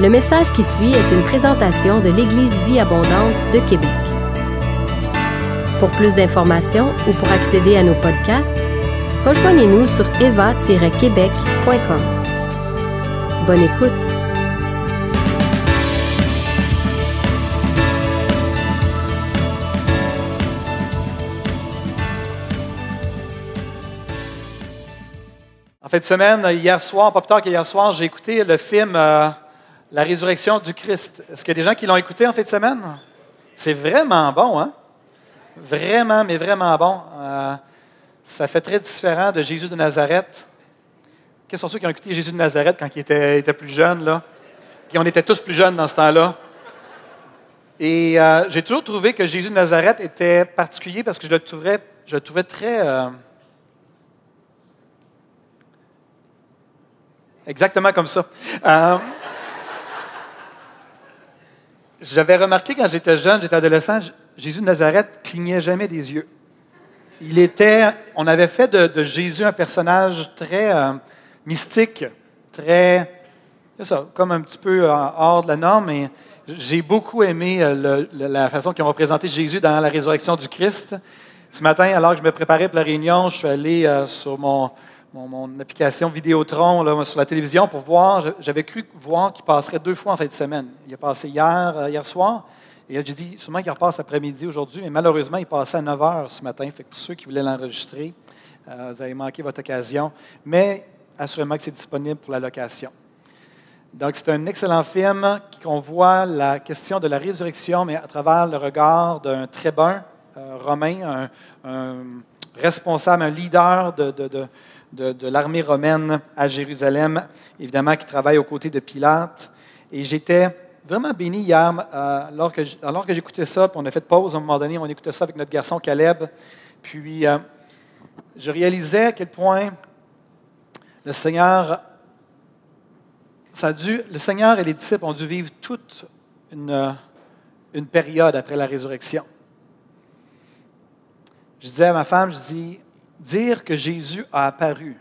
Le message qui suit est une présentation de l'Église Vie Abondante de Québec. Pour plus d'informations ou pour accéder à nos podcasts, rejoignez-nous sur eva-québec.com. Bonne écoute! En fin de semaine, hier soir, pas plus tard qu'hier soir, j'ai écouté le film euh, La résurrection du Christ. Est-ce qu'il y a des gens qui l'ont écouté en fin de semaine? C'est vraiment bon, hein? Vraiment, mais vraiment bon. Euh, ça fait très différent de Jésus de Nazareth. Quels sont ceux qui ont écouté Jésus de Nazareth quand il était, plus jeune, là? Puis on était tous plus jeunes dans ce temps-là. Et euh, j'ai toujours trouvé que Jésus de Nazareth était particulier parce que je le trouvais, je le trouvais très. euh, Exactement comme ça. J'avais remarqué quand j'étais jeune, j'étais adolescent, Jésus de Nazareth clignait jamais des yeux. Il était, on avait fait de, Jésus un personnage très euh, mystique, très, ça, comme un petit peu euh, hors de la norme. Et j'ai beaucoup aimé euh, la façon qu'ils ont représenté Jésus dans la résurrection du Christ. Ce matin, alors que je me préparais pour la réunion, je suis allé sur mon, mon, application Vidéotron sur la télévision pour voir. J'avais cru voir qu'il passerait deux fois en fin de semaine. Il a passé hier, euh, hier soir. Et j'ai dit, sûrement qu'il repasse après-midi aujourd'hui, mais malheureusement, il passait à 9 h ce matin. Fait que pour ceux qui voulaient l'enregistrer, euh, vous avez manqué votre occasion. Mais assurément que c'est disponible pour la location. Donc, c'est un excellent film qu'on voit la question de la résurrection, mais à travers le regard d'un tribun euh, romain, un, responsable, un leader de, de- de- de- l'armée romaine à Jérusalem, évidemment, qui travaille aux côtés de Pilate. Et j'étais vraiment béni hier, euh, alors alors que j'écoutais ça, puis on a fait pause à un moment donné, on écoutait ça avec notre garçon Caleb. Puis, euh, je réalisais à quel point le Seigneur ça a dû, le Seigneur et les disciples ont dû vivre toute une, euh, une période après la résurrection. Je disais à ma femme, je dis, dire que Jésus a apparu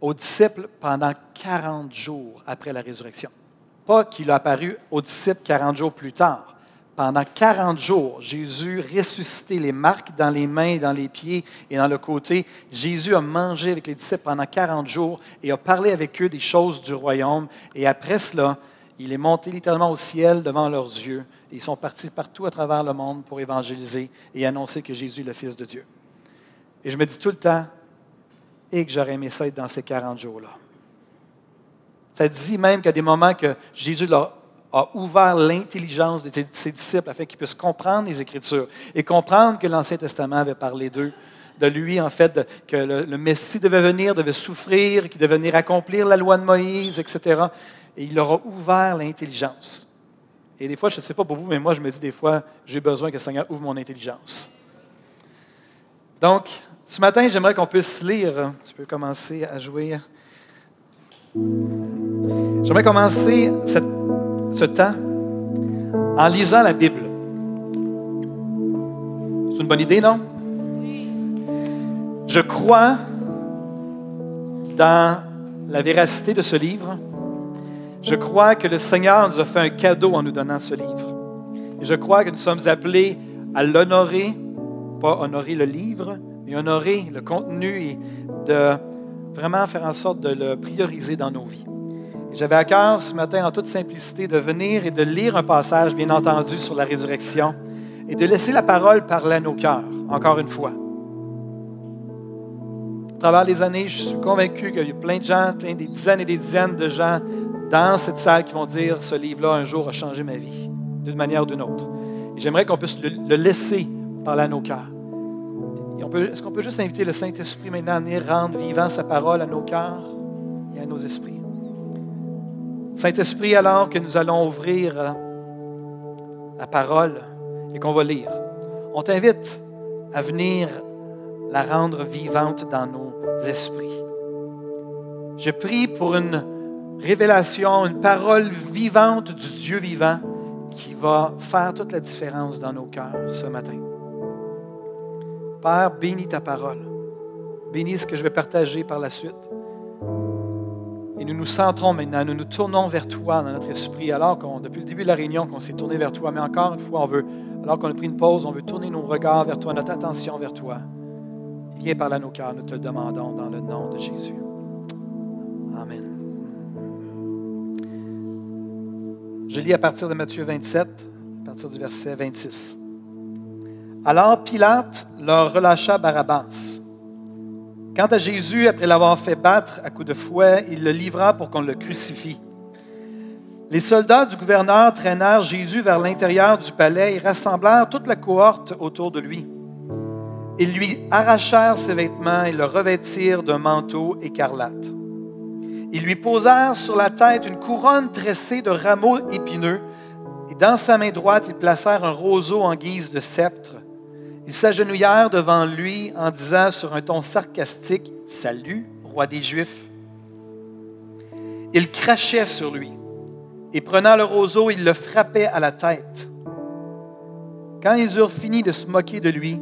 aux disciples pendant 40 jours après la résurrection. Pas qu'il a apparu aux disciples 40 jours plus tard. Pendant 40 jours, Jésus ressuscité les marques dans les mains, dans les pieds et dans le côté. Jésus a mangé avec les disciples pendant 40 jours et a parlé avec eux des choses du royaume. Et après cela, il est monté littéralement au ciel devant leurs yeux. Ils sont partis partout à travers le monde pour évangéliser et annoncer que Jésus est le Fils de Dieu. Et je me dis tout le temps, et que j'aurais aimé ça être dans ces 40 jours-là. Ça dit même qu'à des moments que Jésus leur a ouvert l'intelligence de ses- disciples afin qu'ils puissent comprendre les Écritures et comprendre que l'Ancien Testament avait parlé d'eux, de lui, en fait, que le, le Messie devait venir, devait souffrir, qu'il devait venir accomplir la loi de Moïse, etc. Et il leur a ouvert l'intelligence. Et des fois, je ne sais pas pour vous, mais moi, je me dis des fois, j'ai besoin que le Seigneur ouvre mon intelligence. Donc, ce matin, j'aimerais qu'on puisse lire. Tu peux commencer à jouer. J'aimerais commencer ce temps en lisant la Bible. C'est une bonne idée, non? Je crois dans la véracité de ce livre. Je crois que le Seigneur nous a fait un cadeau en nous donnant ce livre. Je crois que nous sommes appelés à l'honorer, pas honorer le livre, mais honorer le contenu et de vraiment faire en sorte de le prioriser dans nos vies. Et J'avais à cœur ce matin, en toute simplicité, de venir et de lire un passage, bien entendu, sur la résurrection et de laisser la parole parler à nos cœurs, encore une fois. À travers les années, je suis convaincu qu'il y a plein de gens, plein des dizaines et des dizaines de gens dans cette salle qui vont dire ce livre-là un jour a changé ma vie, d'une manière ou d'une autre. Et j'aimerais qu'on puisse le laisser parler à nos cœurs. Est-ce qu'on peut juste inviter le Saint-Esprit maintenant à venir rendre vivant sa parole à nos cœurs et à nos esprits? Saint-Esprit, alors que nous allons ouvrir euh, la parole et qu'on va lire, on t'invite à venir la rendre vivante dans nos esprits. Je prie pour une révélation, une parole vivante du Dieu vivant qui va faire toute la différence dans nos cœurs ce matin. Père, bénis ta parole. Bénis ce que je vais partager par la suite. Et nous nous centrons maintenant, nous nous tournons vers toi dans notre esprit, alors qu'on, depuis le début de la réunion, qu'on s'est tourné vers toi. Mais encore une fois, on veut, alors qu'on a pris une pause, on veut tourner nos regards vers toi, notre attention vers toi. Viens par là nos cœurs, nous te le demandons dans le nom de Jésus. Amen. Je lis à partir de Matthieu 27, à partir du verset 26. Alors Pilate leur relâcha Barabbas. Quant à Jésus, après l'avoir fait battre à coups de fouet, il le livra pour qu'on le crucifie. Les soldats du gouverneur traînèrent Jésus vers l'intérieur du palais et rassemblèrent toute la cohorte autour de lui. Ils lui arrachèrent ses vêtements et le revêtirent d'un manteau écarlate. Ils lui posèrent sur la tête une couronne tressée de rameaux épineux, et dans sa main droite, ils placèrent un roseau en guise de sceptre. Ils s'agenouillèrent devant lui en disant sur un ton sarcastique, Salut, roi des Juifs. Ils crachaient sur lui, et prenant le roseau, ils le frappaient à la tête. Quand ils eurent fini de se moquer de lui,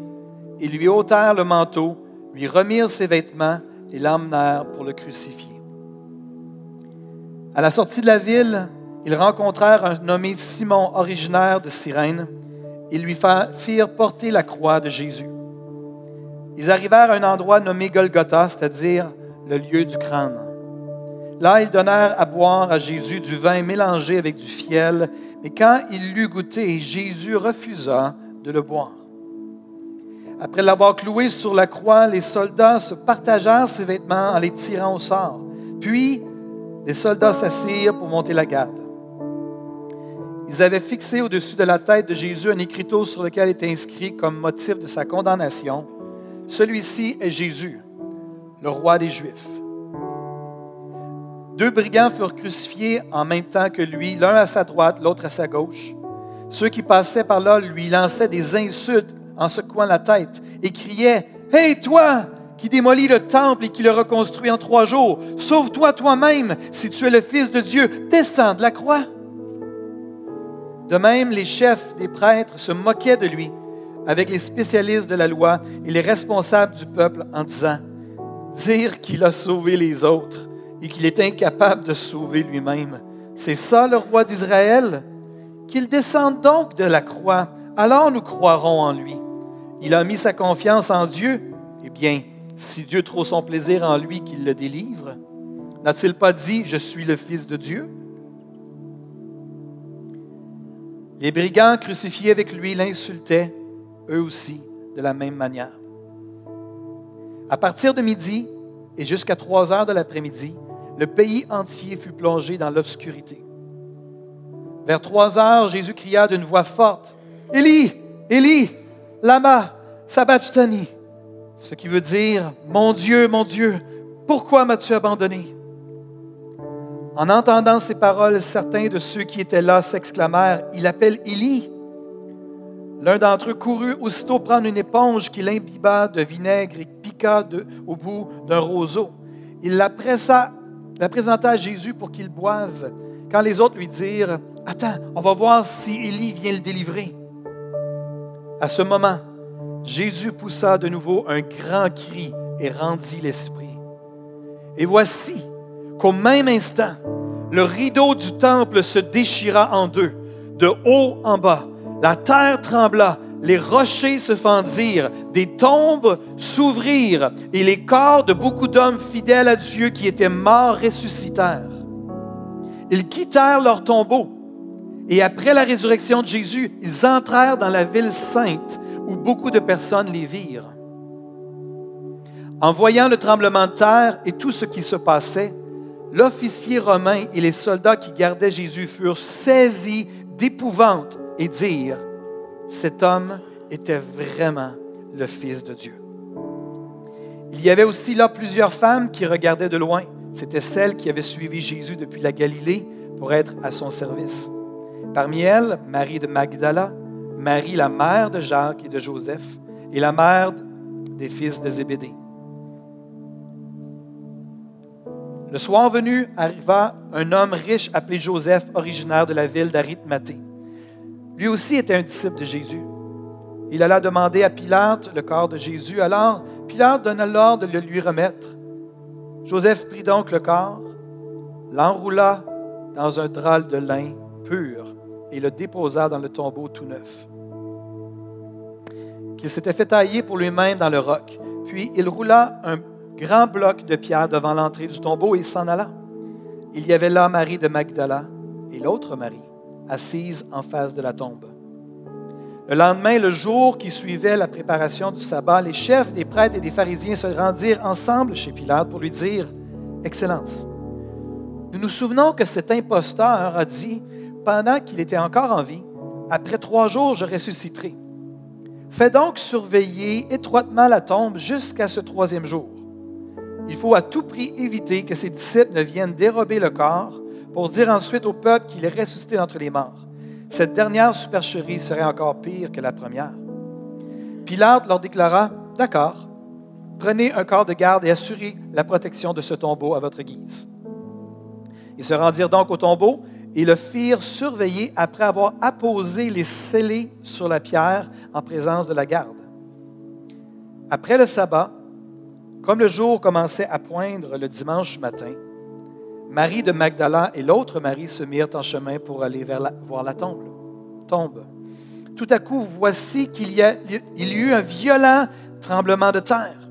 ils lui ôtèrent le manteau, lui remirent ses vêtements et l'emmenèrent pour le crucifier. À la sortie de la ville, ils rencontrèrent un nommé Simon, originaire de Cyrène. Ils lui firent porter la croix de Jésus. Ils arrivèrent à un endroit nommé Golgotha, c'est-à-dire le lieu du crâne. Là, ils donnèrent à boire à Jésus du vin mélangé avec du fiel, mais quand il l'eut goûté, Jésus refusa de le boire. Après l'avoir cloué sur la croix, les soldats se partagèrent ses vêtements en les tirant au sort. Puis, les soldats s'assirent pour monter la garde. Ils avaient fixé au-dessus de la tête de Jésus un écriteau sur lequel était inscrit comme motif de sa condamnation, Celui-ci est Jésus, le roi des Juifs. Deux brigands furent crucifiés en même temps que lui, l'un à sa droite, l'autre à sa gauche. Ceux qui passaient par là lui lançaient des insultes en secouant la tête et criait Hé, toi qui démolis le temple et qui le reconstruit en trois jours, sauve-toi toi-même si tu es le Fils de Dieu, descends de la croix. De même, les chefs des prêtres se moquaient de lui avec les spécialistes de la loi et les responsables du peuple en disant Dire qu'il a sauvé les autres et qu'il est incapable de sauver lui-même, c'est ça le roi d'Israël? Qu'il descende donc de la croix, alors nous croirons en lui il a mis sa confiance en Dieu, eh bien, si Dieu trouve son plaisir en lui, qu'il le délivre. N'a-t-il pas dit, je suis le Fils de Dieu? Les brigands crucifiés avec lui l'insultaient, eux aussi, de la même manière. À partir de midi et jusqu'à trois heures de l'après-midi, le pays entier fut plongé dans l'obscurité. Vers trois heures, Jésus cria d'une voix forte, Élie, Élie, lama sabachthani, ce qui veut dire Mon Dieu, mon Dieu, pourquoi m'as-tu abandonné? En entendant ces paroles, certains de ceux qui étaient là s'exclamèrent Il appelle Élie. L'un d'entre eux courut aussitôt prendre une éponge qu'il imbiba de vinaigre et piqua au bout d'un roseau. Il la, pressa, la présenta à Jésus pour qu'il boive. Quand les autres lui dirent Attends, on va voir si Élie vient le délivrer. À ce moment, Jésus poussa de nouveau un grand cri et rendit l'esprit. Et voici qu'au même instant, le rideau du temple se déchira en deux, de haut en bas. La terre trembla, les rochers se fendirent, des tombes s'ouvrirent, et les corps de beaucoup d'hommes fidèles à Dieu qui étaient morts ressuscitèrent. Ils quittèrent leurs tombeaux et après la résurrection de Jésus, ils entrèrent dans la ville sainte où beaucoup de personnes les virent. En voyant le tremblement de terre et tout ce qui se passait, l'officier romain et les soldats qui gardaient Jésus furent saisis d'épouvante et dirent, cet homme était vraiment le Fils de Dieu. Il y avait aussi là plusieurs femmes qui regardaient de loin. C'étaient celles qui avaient suivi Jésus depuis la Galilée pour être à son service. Parmi elles, Marie de Magdala, Marie la mère de Jacques et de Joseph, et la mère des fils de Zébédée. Le soir venu arriva un homme riche appelé Joseph, originaire de la ville d'Arimathée. Lui aussi était un disciple de Jésus. Il alla demander à Pilate le corps de Jésus. Alors Pilate donna l'ordre de le lui remettre. Joseph prit donc le corps, l'enroula dans un drap de lin pur et le déposa dans le tombeau tout neuf, qu'il s'était fait tailler pour lui-même dans le roc. Puis il roula un grand bloc de pierre devant l'entrée du tombeau et s'en alla. Il y avait là Marie de Magdala et l'autre Marie, assise en face de la tombe. Le lendemain, le jour qui suivait la préparation du sabbat, les chefs des prêtres et des pharisiens se rendirent ensemble chez Pilate pour lui dire, Excellence, nous nous souvenons que cet imposteur a dit, pendant qu'il était encore en vie, Après trois jours, je ressusciterai. Fais donc surveiller étroitement la tombe jusqu'à ce troisième jour. Il faut à tout prix éviter que ses disciples ne viennent dérober le corps pour dire ensuite au peuple qu'il est ressuscité d'entre les morts. Cette dernière supercherie serait encore pire que la première. Pilate leur déclara, D'accord, prenez un corps de garde et assurez la protection de ce tombeau à votre guise. Ils se rendirent donc au tombeau et le firent surveiller après avoir apposé les scellés sur la pierre en présence de la garde. Après le sabbat, comme le jour commençait à poindre le dimanche matin, Marie de Magdala et l'autre Marie se mirent en chemin pour aller vers voir la tombe. tombe. Tout à coup, voici qu'il y, y eut un violent tremblement de terre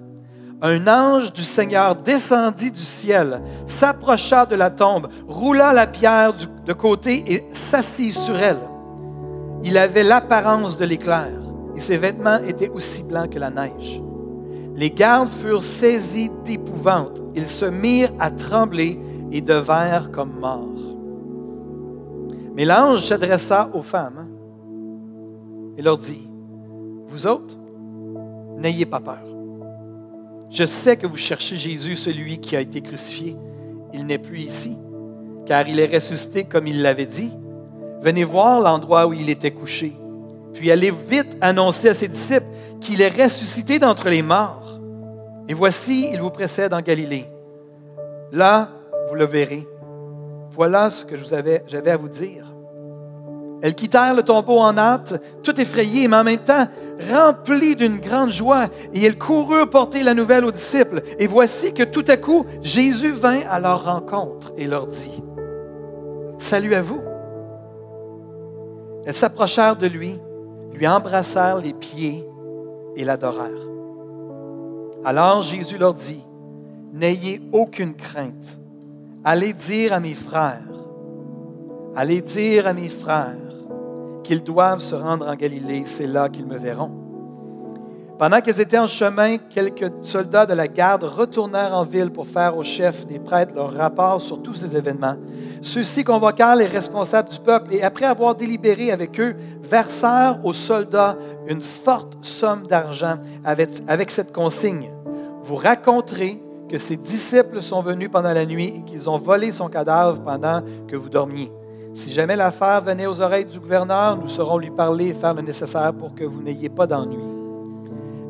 un ange du Seigneur descendit du ciel, s'approcha de la tombe, roula la pierre de côté et s'assit sur elle. Il avait l'apparence de l'éclair et ses vêtements étaient aussi blancs que la neige. Les gardes furent saisis d'épouvante. Ils se mirent à trembler et devinrent comme morts. Mais l'ange s'adressa aux femmes et leur dit, Vous autres, n'ayez pas peur. Je sais que vous cherchez Jésus, celui qui a été crucifié. Il n'est plus ici, car il est ressuscité comme il l'avait dit. Venez voir l'endroit où il était couché, puis allez vite annoncer à ses disciples qu'il est ressuscité d'entre les morts. Et voici, il vous précède en Galilée. Là, vous le verrez. Voilà ce que j'avais à vous dire. Elles quittèrent le tombeau en hâte, tout effrayées, mais en même temps remplies d'une grande joie, et elles coururent porter la nouvelle aux disciples. Et voici que tout à coup, Jésus vint à leur rencontre et leur dit, Salut à vous. Elles s'approchèrent de lui, lui embrassèrent les pieds et l'adorèrent. Alors Jésus leur dit, N'ayez aucune crainte. Allez dire à mes frères, allez dire à mes frères qu'ils doivent se rendre en Galilée, c'est là qu'ils me verront. Pendant qu'ils étaient en chemin, quelques soldats de la garde retournèrent en ville pour faire au chef des prêtres leur rapport sur tous ces événements. Ceux-ci convoquèrent les responsables du peuple et après avoir délibéré avec eux, versèrent aux soldats une forte somme d'argent avec, avec cette consigne. Vous raconterez que ses disciples sont venus pendant la nuit et qu'ils ont volé son cadavre pendant que vous dormiez. Si jamais l'affaire venait aux oreilles du gouverneur, nous saurons lui parler et faire le nécessaire pour que vous n'ayez pas d'ennui.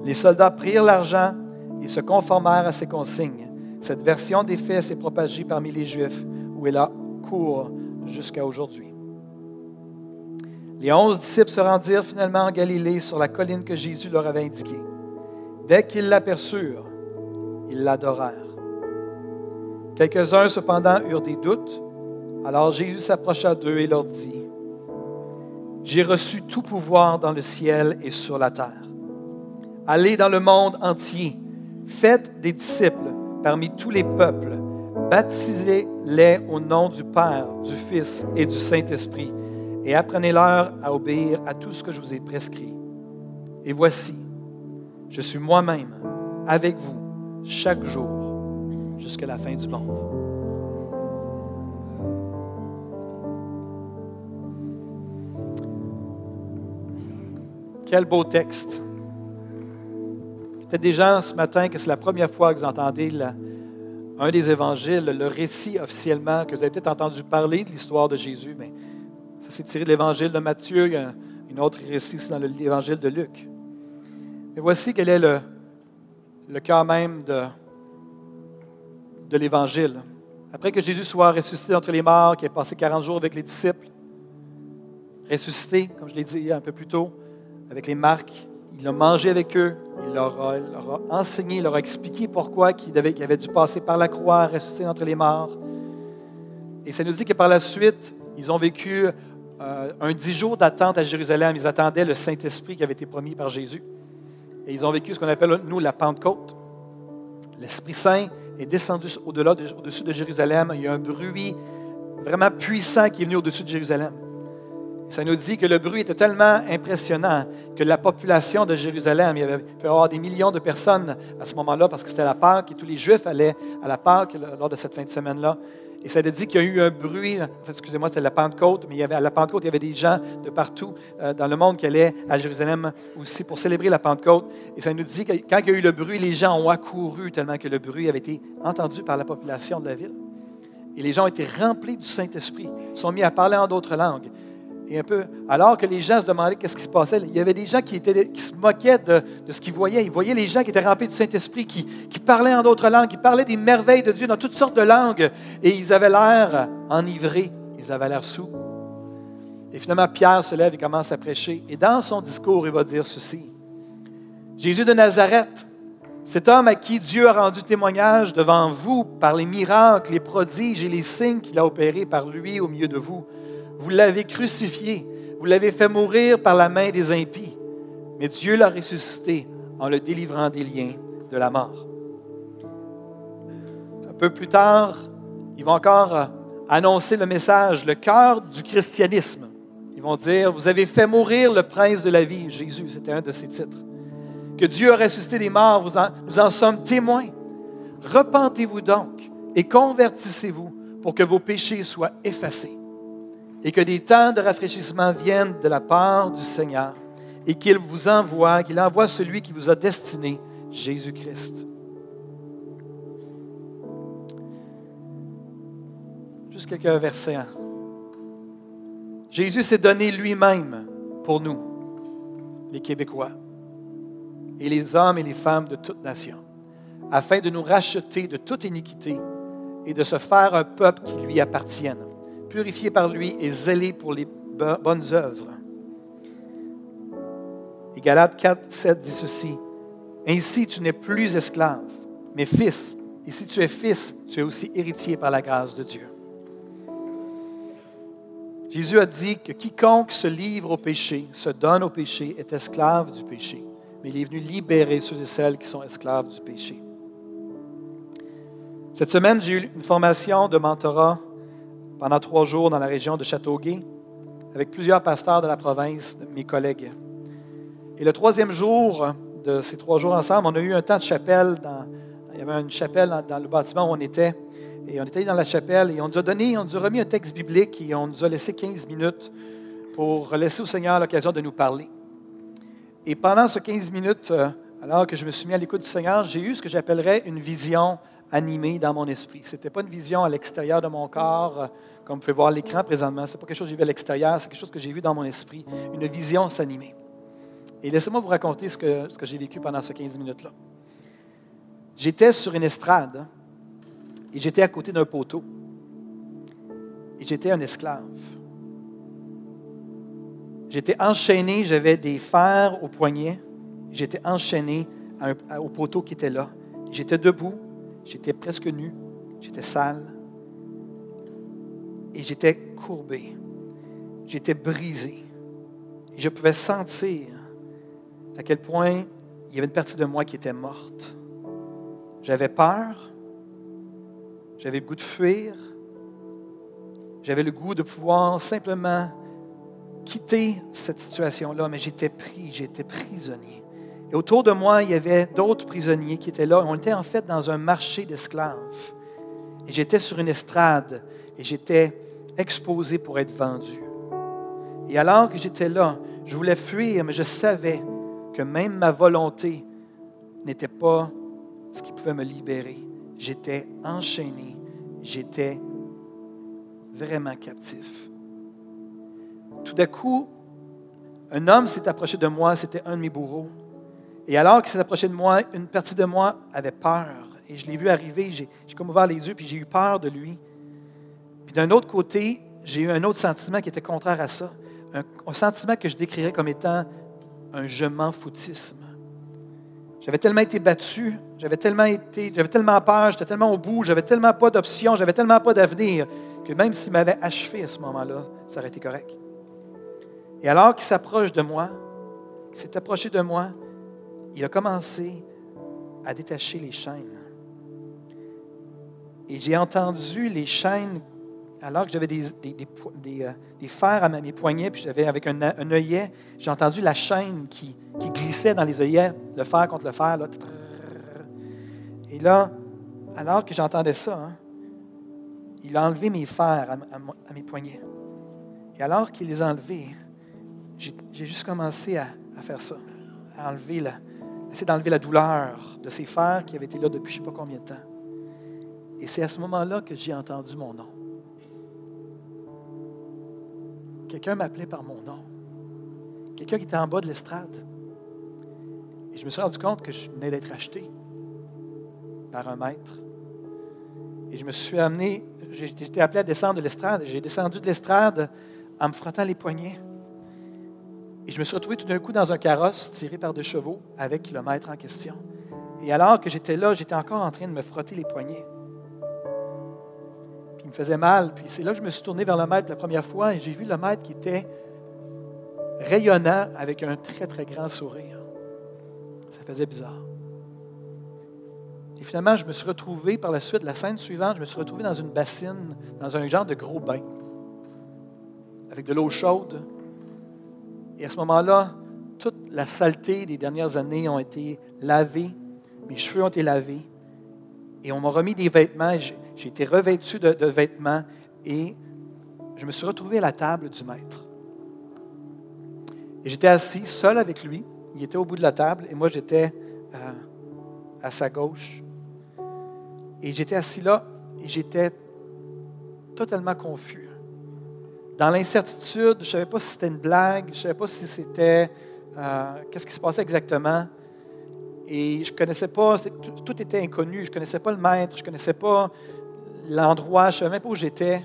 Les soldats prirent l'argent et se conformèrent à ses consignes. Cette version des faits s'est propagée parmi les Juifs, où elle a cours jusqu'à aujourd'hui. Les onze disciples se rendirent finalement en Galilée sur la colline que Jésus leur avait indiquée. Dès qu'ils l'aperçurent, ils l'adorèrent. Quelques-uns cependant eurent des doutes alors Jésus s'approcha d'eux et leur dit, J'ai reçu tout pouvoir dans le ciel et sur la terre. Allez dans le monde entier, faites des disciples parmi tous les peuples, baptisez-les au nom du Père, du Fils et du Saint-Esprit, et apprenez-leur à obéir à tout ce que je vous ai prescrit. Et voici, je suis moi-même avec vous chaque jour jusqu'à la fin du monde. Quel beau texte. A des gens ce matin que c'est la première fois que vous entendez un des évangiles, le récit officiellement, que vous avez peut-être entendu parler de l'histoire de Jésus, mais ça s'est tiré de l'évangile de Matthieu, il y a un autre récit aussi dans l'évangile de Luc. Mais voici quel est le, cœur même de, de l'évangile. Après que Jésus soit ressuscité entre les morts, qu'il ait passé 40 jours avec les disciples, ressuscité, comme je l'ai dit un peu plus tôt, avec les marques. Il a mangé avec eux. Il leur a, enseigné, il leur a expliqué pourquoi il avait, avait, dû passer par la croix, ressusciter entre les morts. Et ça nous dit que par la suite, ils ont vécu euh, un dix jours d'attente à Jérusalem. Ils attendaient le Saint-Esprit qui avait été promis par Jésus. Et ils ont vécu ce qu'on appelle, nous, la Pentecôte. L'Esprit Saint est descendu au-delà, au-dessus de Jérusalem. Il y a un bruit vraiment puissant qui est venu au-dessus de Jérusalem. Ça nous dit que le bruit était tellement impressionnant que la population de Jérusalem, il y avait fait avoir des millions de personnes à ce moment-là parce que c'était la Pâque et tous les Juifs allaient à la Pâque lors de cette fin de semaine-là. Et ça nous dit qu'il y a eu un bruit, excusez-moi, c'était la Pentecôte, mais il à la Pentecôte, il y avait des gens de partout euh, dans le monde qui allaient à Jérusalem aussi pour célébrer la Pentecôte. Et ça nous dit que quand il y a eu le bruit, les gens ont accouru tellement que le bruit avait été entendu par la population de la ville. Et les gens ont été remplis du Saint-Esprit, sont mis à parler en d'autres langues. Et un peu, alors que les gens se demandaient qu'est-ce qui se passait, il y avait des gens qui, étaient, se moquaient de, ce qu'ils voyaient. Ils voyaient les gens qui étaient remplis du Saint-Esprit, qui, qui parlaient en d'autres langues, qui parlaient des merveilles de Dieu dans toutes sortes de langues. Et ils avaient l'air enivrés, ils avaient l'air sous. Et finalement, Pierre se lève et commence à prêcher. Et dans son discours, il va dire ceci. Jésus de Nazareth, cet homme à qui Dieu a rendu témoignage devant vous par les miracles, les prodiges et les signes qu'il a opérés par lui au milieu de vous, vous l'avez crucifié, vous l'avez fait mourir par la main des impies, mais Dieu l'a ressuscité en le délivrant des liens de la mort. Un peu plus tard, ils vont encore annoncer le message, le cœur du christianisme. Ils vont dire, vous avez fait mourir le prince de la vie, Jésus, c'était un de ses titres que Dieu a ressuscité des morts, nous en sommes témoins. Repentez-vous donc et convertissez-vous pour que vos péchés soient effacés et que des temps de rafraîchissement viennent de la part du Seigneur et qu'il vous envoie, qu'il envoie celui qui vous a destiné, Jésus-Christ. Juste quelques versets. Hein. Jésus s'est donné lui-même pour nous, les Québécois et les hommes et les femmes de toute nation, afin de nous racheter de toute iniquité et de se faire un peuple qui lui appartienne, purifié par lui et zélé pour les bonnes œuvres. Et Galates 4, 7 dit ceci. Ainsi, tu n'es plus esclave, mais fils. Et si tu es fils, tu es aussi héritier par la grâce de Dieu. Jésus a dit que quiconque se livre au péché, se donne au péché, est esclave du péché mais il est venu libérer ceux et celles qui sont esclaves du péché. Cette semaine, j'ai eu une formation de mentorat pendant trois jours dans la région de Châteauguay avec plusieurs pasteurs de la province, mes collègues. Et le troisième jour de ces trois jours ensemble, on a eu un temps de chapelle. Il y avait une chapelle dans, le bâtiment où on était. Et on était dans la chapelle et on nous a donné, on nous a remis un texte biblique et on nous a laissé 15 minutes pour laisser au Seigneur l'occasion de nous parler. Et pendant ces 15 minutes, euh, alors que je me suis mis à l'écoute du Seigneur, j'ai eu ce que j'appellerais une vision animée dans mon esprit. Ce n'était pas une vision à l'extérieur de mon corps, euh, comme vous pouvez voir l'écran présentement. Ce n'est pas quelque chose que j'ai vu à l'extérieur, c'est quelque chose que j'ai vu dans mon esprit. Une vision s'animer. Et laissez-moi vous raconter ce que, ce que j'ai vécu pendant ces 15 minutes-là. J'étais sur une estrade et j'étais à côté d'un poteau. Et j'étais un esclave. J'étais enchaîné, j'avais des fers au poignet. J'étais enchaîné au poteau qui était là. J'étais debout, j'étais presque nu, j'étais sale. Et j'étais courbé. J'étais brisé. Et je pouvais sentir à quel point il y avait une partie de moi qui était morte. J'avais peur. J'avais le goût de fuir. J'avais le goût de pouvoir simplement quitter cette situation-là, mais j'étais pris, j'étais prisonnier. Et autour de moi, il y avait d'autres prisonniers qui étaient là. On était en fait dans un marché d'esclaves. Et j'étais sur une estrade et j'étais exposé pour être vendu. Et alors que j'étais là, je voulais fuir, mais je savais que même ma volonté n'était pas ce qui pouvait me libérer. J'étais enchaîné, j'étais vraiment captif. Tout d'un coup, un homme s'est approché de moi, c'était un de mes bourreaux. Et alors qu'il s'est approché de moi, une partie de moi avait peur. Et je l'ai vu arriver, j'ai comme ouvert les yeux, puis j'ai eu peur de lui. Puis d'un autre côté, j'ai eu un autre sentiment qui était contraire à ça. Un, sentiment que je décrirais comme étant un je m'en foutisme. J'avais tellement été battu, j'avais tellement été, j'avais tellement peur, j'étais tellement au bout, j'avais tellement pas d'options, j'avais tellement pas d'avenir que même s'il m'avait achevé à ce moment-là, ça aurait été correct. Et alors qu'il s'approche de moi, qu'il s'est approché de moi, il a commencé à détacher les chaînes. Et j'ai entendu les chaînes, alors que j'avais des, des, euh, fers à mes poignets, puis j'avais avec un, œillet, j'ai entendu la chaîne qui, glissait dans les œillets, le fer contre le fer. Là. Et là, alors que j'entendais ça, hein, il a enlevé mes fers à, mes poignets. Et alors qu'il les a enlevés, j'ai juste commencé à, faire ça, à enlever la, essayer d'enlever la douleur de ces fers qui avaient été là depuis je ne sais pas combien de temps. Et c'est à ce moment-là que j'ai entendu mon nom. Quelqu'un m'appelait par mon nom. Quelqu'un qui était en bas de l'estrade. Et je me suis rendu compte que je venais d'être acheté par un maître. Et je me suis amené, j'ai été appelé à descendre de l'estrade. J'ai descendu de l'estrade en me frottant les poignets. Et je me suis retrouvé tout d'un coup dans un carrosse tiré par deux chevaux avec le maître en question. Et alors que j'étais là, j'étais encore en train de me frotter les poignets. Puis il me faisait mal. Puis c'est là que je me suis tourné vers le maître la première fois et j'ai vu le maître qui était rayonnant avec un très, très grand sourire. Ça faisait bizarre. Et finalement, je me suis retrouvé par la suite, la scène suivante, je me suis retrouvé dans une bassine, dans un genre de gros bain, avec de l'eau chaude. Et à ce moment-là, toute la saleté des dernières années ont été lavées, mes cheveux ont été lavés, et on m'a remis des vêtements, j'ai été revêtu de, de vêtements, et je me suis retrouvé à la table du maître. Et j'étais assis seul avec lui. Il était au bout de la table et moi j'étais euh, à sa gauche. Et j'étais assis là et j'étais totalement confus. Dans l'incertitude, je ne savais pas si c'était une blague, je ne savais pas si c'était. Euh, qu'est-ce qui se passait exactement. Et je ne connaissais pas, tout, était inconnu. Je ne connaissais pas le maître, je ne connaissais pas l'endroit, je ne savais même pas où j'étais.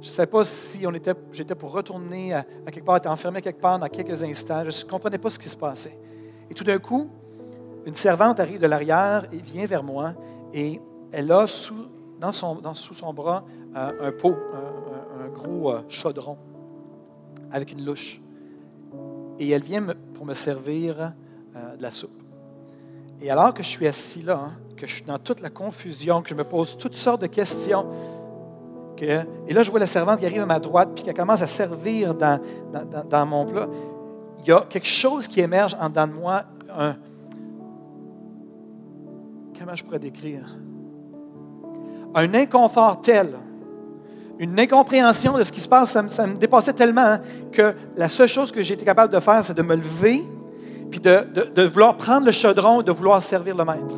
Je ne savais pas si j'étais pour retourner à, quelque part, être enfermé quelque part dans quelques instants. Je ne comprenais pas ce qui se passait. Et tout d'un coup, une servante arrive de l'arrière et vient vers moi et elle a sous, dans son, sous son bras euh, un pot, gros euh, chaudron avec une louche. Et elle vient pour me servir euh, de la soupe. Et alors que je suis assis là, hein, que je suis dans toute la confusion, que je me pose toutes sortes de questions, et là je vois la servante qui arrive à ma droite, puis qui commence à servir dans, dans, mon plat, il y a quelque chose qui émerge en dedans de moi, un, comment je pourrais décrire? un inconfort tel, une incompréhension de ce qui se passe, ça me, dépassait tellement hein, que la seule chose que j'étais capable de faire, c'est de me lever, puis de, vouloir prendre le chaudron, de vouloir servir le maître.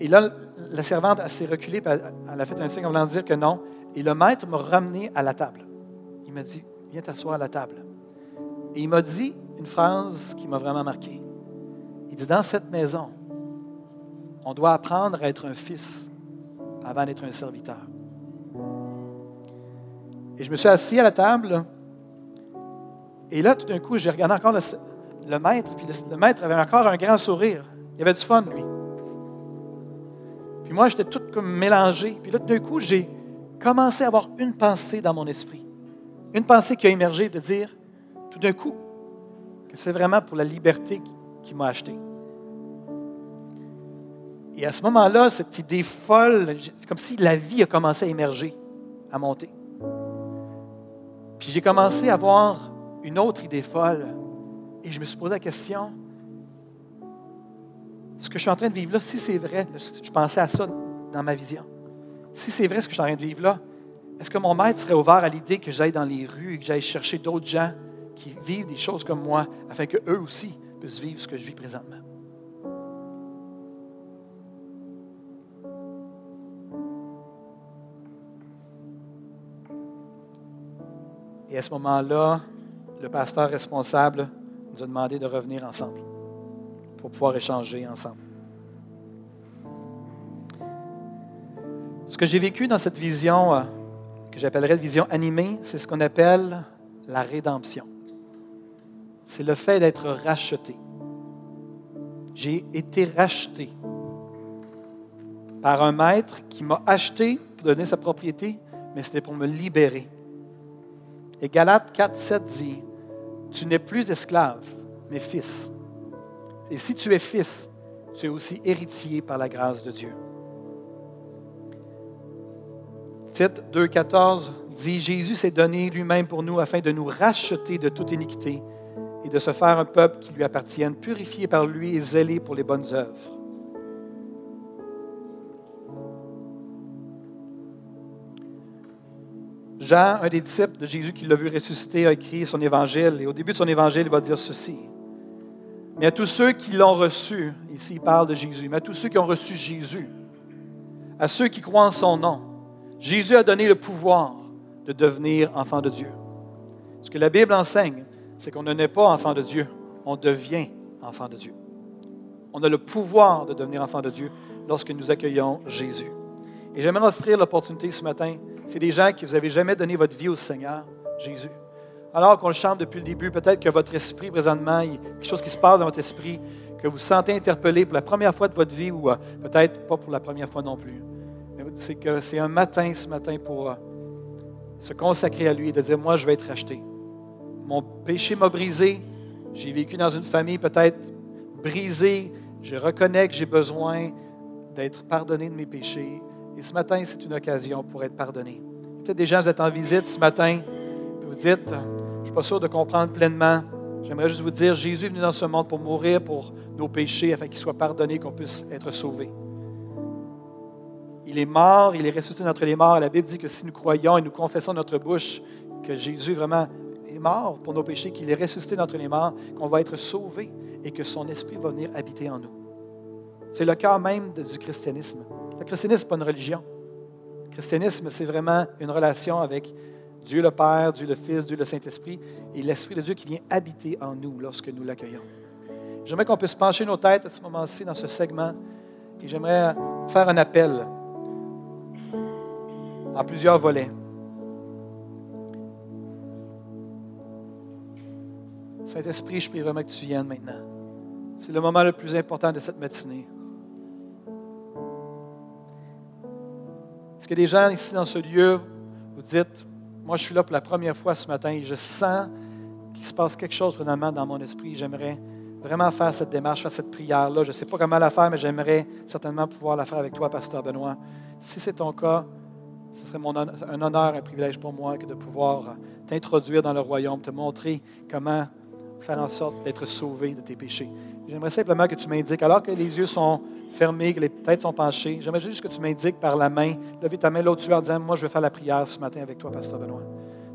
Et là, la servante s'est reculée, puis elle, a fait un signe en voulant dire que non. Et le maître m'a ramené à la table. Il m'a dit, viens t'asseoir à la table. Et il m'a dit une phrase qui m'a vraiment marqué. Il dit, dans cette maison, on doit apprendre à être un fils avant d'être un serviteur. Et je me suis assis à la table. Et là, tout d'un coup, j'ai regardé encore le, maître. Puis le, maître avait encore un grand sourire. Il avait du fun, lui. Puis moi, j'étais tout comme mélangé. Puis là, tout d'un coup, j'ai commencé à avoir une pensée dans mon esprit. Une pensée qui a émergé de dire, tout d'un coup, que c'est vraiment pour la liberté qui m'a acheté. Et à ce moment-là, cette idée folle, comme si la vie a commencé à émerger, à monter. Puis j'ai commencé à avoir une autre idée folle. Et je me suis posé la question, ce que je suis en train de vivre là, si c'est vrai, je pensais à ça dans ma vision. Si c'est vrai ce que je suis en train de vivre là, est-ce que mon maître serait ouvert à l'idée que j'aille dans les rues et que j'aille chercher d'autres gens qui vivent des choses comme moi afin qu'eux aussi puissent vivre ce que je vis présentement? Et à ce moment-là, le pasteur responsable nous a demandé de revenir ensemble pour pouvoir échanger ensemble. Ce que j'ai vécu dans cette vision, euh, que j'appellerais vision animée, c'est ce qu'on appelle la rédemption. C'est le fait d'être racheté. J'ai été racheté par un maître qui m'a acheté pour donner sa propriété, mais c'était pour me libérer. Et Galates 4, 7 dit, tu n'es plus esclave, mais fils. Et si tu es fils, tu es aussi héritier par la grâce de Dieu. Tite 2,14 dit Jésus s'est donné lui-même pour nous afin de nous racheter de toute iniquité et de se faire un peuple qui lui appartienne, purifié par lui et zélé pour les bonnes œuvres. Jean, un des disciples de Jésus qui l'a vu ressusciter, a écrit son évangile. Et au début de son évangile, il va dire ceci. Mais à tous ceux qui l'ont reçu, ici il parle de Jésus, mais à tous ceux qui ont reçu Jésus, à ceux qui croient en son nom, Jésus a donné le pouvoir de devenir enfant de Dieu. Ce que la Bible enseigne, c'est qu'on ne naît pas enfant de Dieu, on devient enfant de Dieu. On a le pouvoir de devenir enfant de Dieu lorsque nous accueillons Jésus. Et j'aimerais offrir l'opportunité ce matin, c'est des gens qui vous avez jamais donné votre vie au Seigneur, Jésus. Alors qu'on le chante depuis le début, peut-être que votre esprit présentement, il y a quelque chose qui se passe dans votre esprit, que vous vous sentez interpellé pour la première fois de votre vie ou euh, peut-être pas pour la première fois non plus. C'est que c'est un matin ce matin pour euh, se consacrer à lui et de dire, moi je vais être racheté. Mon péché m'a brisé, j'ai vécu dans une famille peut-être brisée, je reconnais que j'ai besoin d'être pardonné de mes péchés. Et ce matin, c'est une occasion pour être pardonné. Peut-être des gens, vous êtes en visite ce matin, vous dites, je ne suis pas sûr de comprendre pleinement. J'aimerais juste vous dire, Jésus est venu dans ce monde pour mourir pour nos péchés afin qu'il soit pardonné, qu'on puisse être sauvé. Il est mort, il est ressuscité d'entre les morts. La Bible dit que si nous croyons et nous confessons notre bouche que Jésus vraiment est mort pour nos péchés, qu'il est ressuscité d'entre les morts, qu'on va être sauvé et que son esprit va venir habiter en nous. C'est le cœur même du christianisme. Le christianisme, ce n'est pas une religion. Le christianisme, c'est vraiment une relation avec Dieu le Père, Dieu le Fils, Dieu le Saint-Esprit et l'Esprit de Dieu qui vient habiter en nous lorsque nous l'accueillons. J'aimerais qu'on puisse pencher nos têtes à ce moment-ci dans ce segment et j'aimerais faire un appel en plusieurs volets. Saint-Esprit, je prie vraiment que tu viennes maintenant. C'est le moment le plus important de cette matinée. Est-ce que des gens ici dans ce lieu, vous dites, moi je suis là pour la première fois ce matin et je sens qu'il se passe quelque chose présentement dans mon esprit. J'aimerais vraiment faire cette démarche, faire cette prière-là. Je ne sais pas comment la faire, mais j'aimerais certainement pouvoir la faire avec toi, Pasteur Benoît. Si c'est ton cas, ce serait un honneur, un privilège pour moi que de pouvoir t'introduire dans le royaume, te montrer comment faire en sorte d'être sauvé de tes péchés. J'aimerais simplement que tu m'indiques, alors que les yeux sont fermés, que les têtes sont penchées, j'aimerais juste que tu m'indiques par la main, lever ta main es en disant, moi je vais faire la prière ce matin avec toi, Pasteur Benoît.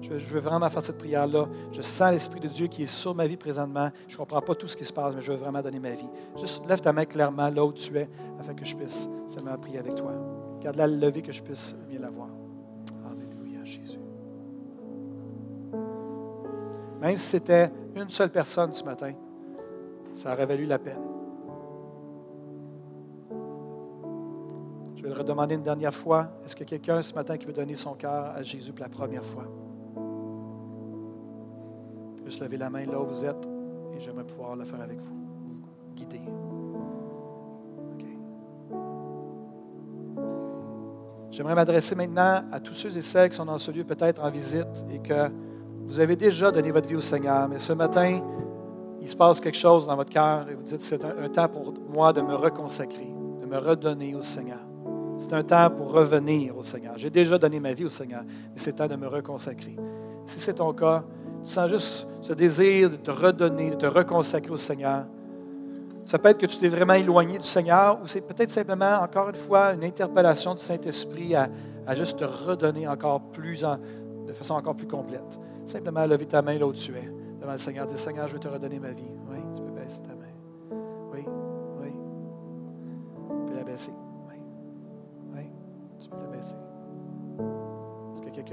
Je veux, vraiment faire cette prière-là. Je sens l'Esprit de Dieu qui est sur ma vie présentement. Je ne comprends pas tout ce qui se passe, mais je veux vraiment donner ma vie. Juste lève ta main clairement là où tu es, afin que je puisse seulement prier avec toi. Garde-la levée, que je puisse bien la voir. Alléluia, Jésus. Même si c'était une seule personne ce matin, ça aurait valu la peine. Vais le redemander une dernière fois. Est-ce que quelqu'un ce matin qui veut donner son cœur à Jésus pour la première fois? Juste lever la main là où vous êtes et j'aimerais pouvoir le faire avec vous, vous guider. J'aimerais m'adresser maintenant à tous ceux et celles qui sont dans ce lieu, peut-être en visite, et que vous avez déjà donné votre vie au Seigneur, mais ce matin, il se passe quelque chose dans votre cœur et vous dites, c'est un, temps pour moi de me reconsacrer, de me redonner au Seigneur. C'est un temps pour revenir au Seigneur. J'ai déjà donné ma vie au Seigneur, mais c'est temps de me reconsacrer. Si c'est ton cas, tu sens juste ce désir de te redonner, de te reconsacrer au Seigneur. Ça peut être que tu t'es vraiment éloigné du Seigneur ou c'est peut-être simplement, encore une fois, une interpellation du Saint-Esprit à, juste te redonner encore plus, de façon encore plus complète. Simplement lever ta main là où tu es devant le Seigneur. Dis, Seigneur, je veux te redonner ma vie.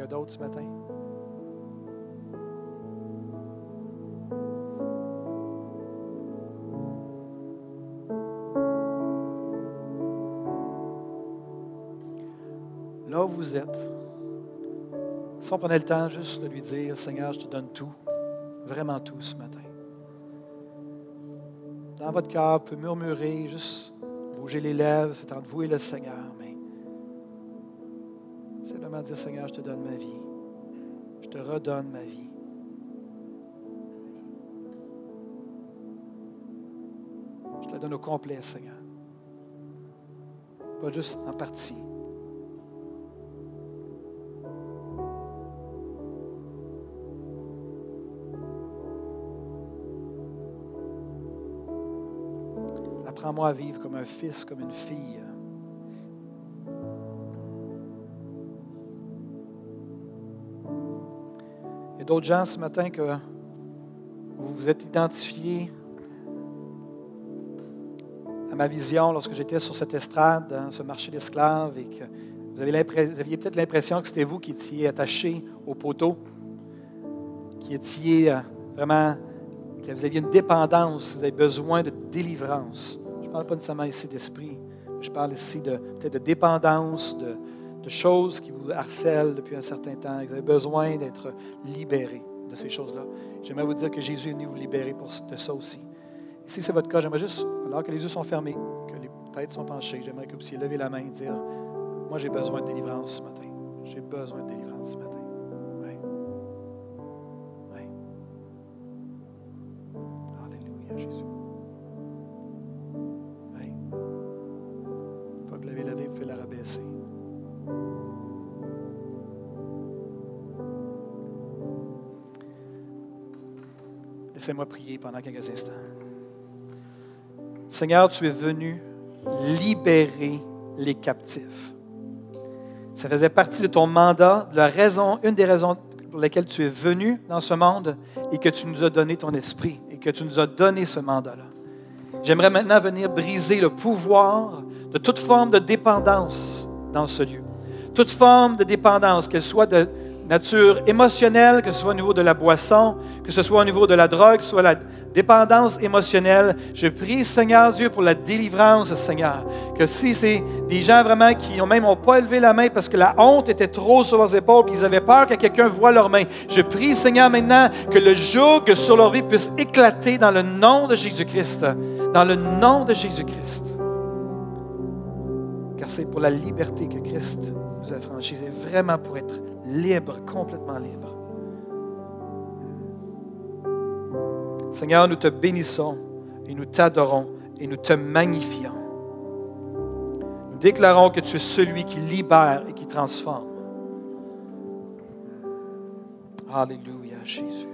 Quelqu'un d'autre ce matin? Là où vous êtes, si on prenait le temps juste de lui dire, Seigneur, je te donne tout, vraiment tout ce matin. Dans votre cœur, vous pouvez murmurer, juste bouger les lèvres, c'est entre vous et le Seigneur. Simplement dire, Seigneur, je te donne ma vie. Je te redonne ma vie. Je te la donne au complet, Seigneur. Pas juste en partie. Apprends-moi à vivre comme un fils, comme une fille. D'autres gens ce matin que vous vous êtes identifiés à ma vision lorsque j'étais sur cette estrade, dans ce marché d'esclaves, et que vous aviez peut-être l'impression que c'était vous qui étiez attaché au poteau, qui étiez euh, vraiment, que vous aviez une dépendance, vous avez besoin de délivrance. Je ne parle pas nécessairement ici d'esprit, je parle ici de, peut-être de dépendance, de, de choses qui vous harcèlent depuis un certain temps. Vous avez besoin d'être libéré de ces choses-là. J'aimerais vous dire que Jésus est venu vous libérer de ça aussi. Et si c'est votre cas, j'aimerais juste, alors que les yeux sont fermés, que les têtes sont penchées, j'aimerais que vous puissiez lever la main et dire Moi, j'ai besoin de délivrance ce matin. J'ai besoin de délivrance ce matin. Oui. Oui. Alléluia, Jésus. Oui. Une fois que vous l'avez levé, vous pouvez la rabaisser. Laissez-moi prier pendant quelques instants. Seigneur, tu es venu libérer les captifs. Ça faisait partie de ton mandat, de la raison, une des raisons pour lesquelles tu es venu dans ce monde et que tu nous as donné ton esprit et que tu nous as donné ce mandat-là. J'aimerais maintenant venir briser le pouvoir de toute forme de dépendance dans ce lieu. Toute forme de dépendance, qu'elle soit de nature émotionnelle, que ce soit au niveau de la boisson, que ce soit au niveau de la drogue, soit la dépendance émotionnelle. Je prie, Seigneur Dieu, pour la délivrance, Seigneur. Que si c'est des gens vraiment qui ont même n'ont pas élevé la main parce que la honte était trop sur leurs épaules, puis ils avaient peur que quelqu'un voie leurs mains. Je prie, Seigneur, maintenant que le joug sur leur vie puisse éclater dans le nom de Jésus-Christ. Dans le nom de Jésus-Christ. Car c'est pour la liberté que Christ nous a franchisé, vraiment pour être libre, complètement libre. Seigneur, nous te bénissons et nous t'adorons et nous te magnifions. Nous déclarons que tu es celui qui libère et qui transforme. Alléluia, Jésus.